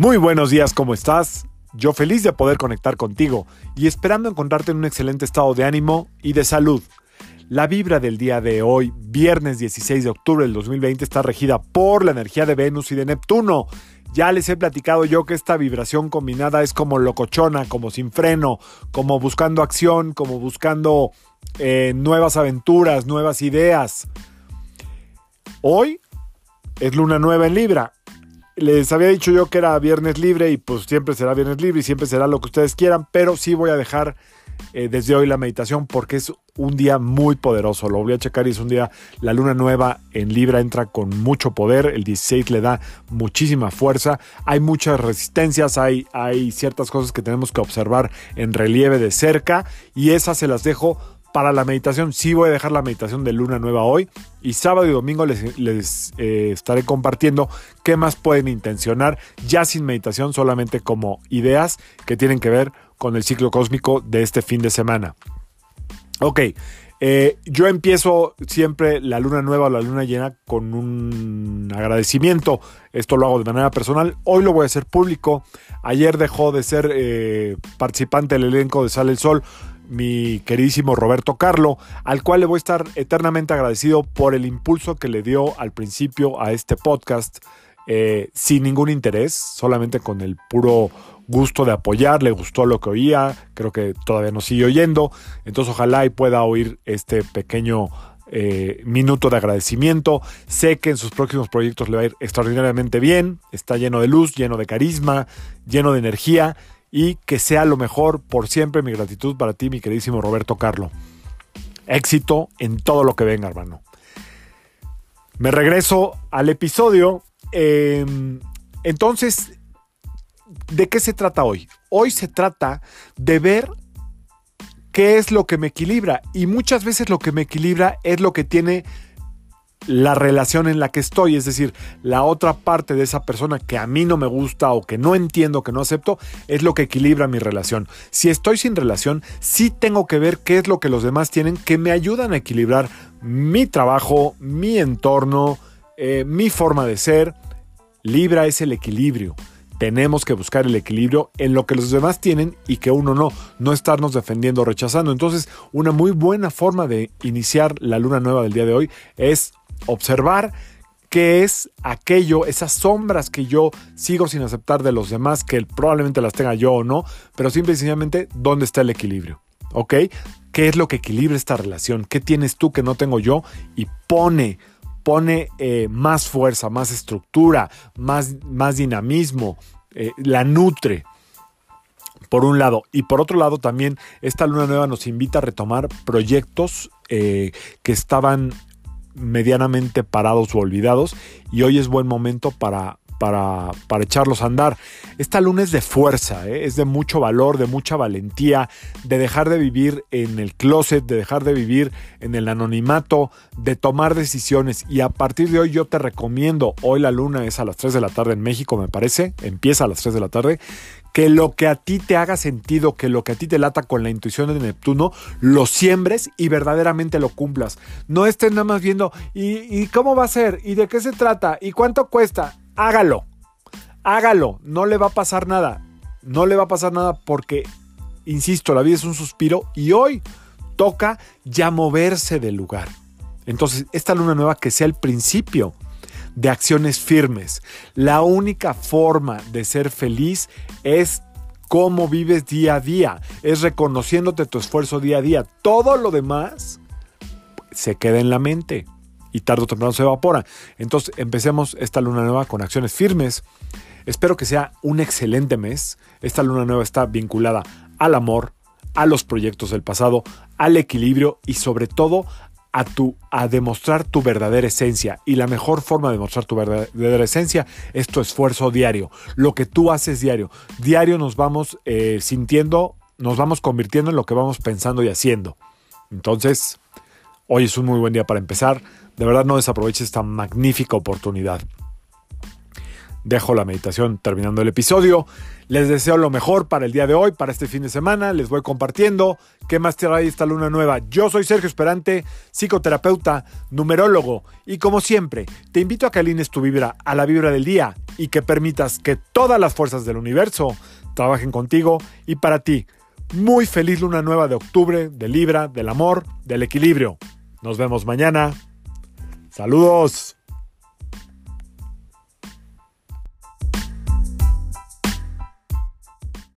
Muy buenos días, ¿cómo estás? Yo feliz de poder conectar contigo y esperando encontrarte en un excelente estado de ánimo y de salud. La vibra del día de hoy, viernes 16 de octubre del 2020, está regida por la energía de Venus y de Neptuno. Ya les he platicado yo que esta vibración combinada es como locochona, como sin freno, como buscando acción, como buscando eh, nuevas aventuras, nuevas ideas. Hoy es luna nueva en Libra. Les había dicho yo que era viernes libre y pues siempre será viernes libre y siempre será lo que ustedes quieran, pero sí voy a dejar eh, desde hoy la meditación porque es un día muy poderoso. Lo voy a checar y es un día, la luna nueva en Libra entra con mucho poder, el 16 le da muchísima fuerza, hay muchas resistencias, hay, hay ciertas cosas que tenemos que observar en relieve de cerca y esas se las dejo para la meditación. Sí voy a dejar la meditación de luna nueva hoy y sábado y domingo les, eh, estaré compartiendo qué más pueden intencionar ya sin meditación, solamente como ideas que tienen que ver con el ciclo cósmico de este fin de semana. Ok, eh, yo empiezo siempre la luna nueva o la luna llena con un agradecimiento. Esto lo hago de manera personal. Hoy lo voy a hacer público. Ayer dejó de ser eh, participante del elenco de Sale el Sol mi queridísimo Roberto Carlo, al cual le voy a estar eternamente agradecido por el impulso que le dio al principio a este podcast, eh, sin ningún interés, solamente con el puro gusto de apoyar, le gustó lo que oía, creo que todavía nos sigue oyendo, entonces ojalá y pueda oír este pequeño eh, minuto de agradecimiento. Sé que en sus próximos proyectos le va a ir extraordinariamente bien, está lleno de luz, lleno de carisma, lleno de energía y que sea lo mejor por siempre. Mi gratitud para ti, mi queridísimo Roberto Carlo. Éxito en todo lo que venga, hermano. Me regreso al episodio. Em, entonces, ¿de qué se trata hoy? Hoy se trata de ver qué es lo que me equilibra. Y muchas veces lo que me equilibra es lo que tiene la relación en la que estoy, es decir, la otra parte de esa persona que a mí no me gusta o que no entiendo, que no acepto, es lo que equilibra mi relación. Si estoy sin relación, sí tengo que ver qué es lo que los demás tienen que me ayudan a equilibrar mi trabajo, mi entorno, eh, mi forma de ser. Libra es el equilibrio. Tenemos que buscar el equilibrio en lo que los demás tienen y que uno no, no estarnos defendiendo o rechazando. Entonces, una muy buena forma de iniciar la luna nueva del día de hoy es observar qué es aquello, esas sombras que yo sigo sin aceptar de los demás, que probablemente las tenga yo o no, pero simple y sencillamente, ¿dónde está el equilibrio? ¿Ok? ¿Qué es lo que equilibra esta relación? ¿Qué tienes tú que no tengo yo? Y pone, pone eh, más fuerza, más estructura, más, más dinamismo, eh, la nutre. Por un lado. Y por otro lado, también esta luna nueva nos invita a retomar proyectos eh, que estaban medianamente parados o olvidados y hoy es buen momento para, para, para, echarlos a andar. Esta luna es de fuerza, ¿eh? es de mucho valor, de mucha valentía, de dejar de vivir en el closet, de dejar de vivir en el anonimato, de tomar decisiones. Y a partir de hoy yo te recomiendo, hoy la luna es a las 3 de la tarde en México, me parece, empieza a las 3 de la tarde, que lo que a ti te haga sentido, que lo que a ti te lata con la intuición de Neptuno, lo siembres y verdaderamente lo cumplas. No estés nada más viendo, ¿y, cómo va a ser? ¿Y de qué se trata? ¿Y cuánto cuesta? Hágalo. Hágalo. No le va a pasar nada. No le va a pasar nada porque, insisto, la vida es un suspiro y hoy toca ya moverse del lugar. Entonces, esta luna nueva que sea el principio de acciones firmes. La única forma de ser feliz es cómo vives día a día, es reconociéndote tu esfuerzo día a día. Todo lo demás se queda en la mente y tarde o temprano se evapora. Entonces empecemos esta luna nueva con acciones firmes. Espero que sea un excelente mes. Esta luna nueva está vinculada al amor, a los proyectos del pasado, al equilibrio y sobre todo a, a demostrar tu verdadera esencia. Y la mejor forma de demostrar tu verdadera esencia es tu esfuerzo diario, lo que tú haces diario. Diario nos vamos eh, sintiendo, nos vamos convirtiendo en lo que vamos pensando y haciendo. Entonces, hoy es un muy buen día para empezar. De verdad no desaproveches esta magnífica oportunidad dejo la meditación terminando el episodio. Les deseo lo mejor para el día de hoy, para este fin de semana. Les voy compartiendo qué más trae esta luna nueva. Yo soy Sergio Esperante, psicoterapeuta, numerólogo. Y como siempre, te invito a que alines tu vibra a la vibra del día y que permitas que todas las fuerzas del universo trabajen contigo y para ti. Muy feliz luna nueva de octubre, de Libra, del amor, del equilibrio. Nos vemos mañana. Saludos.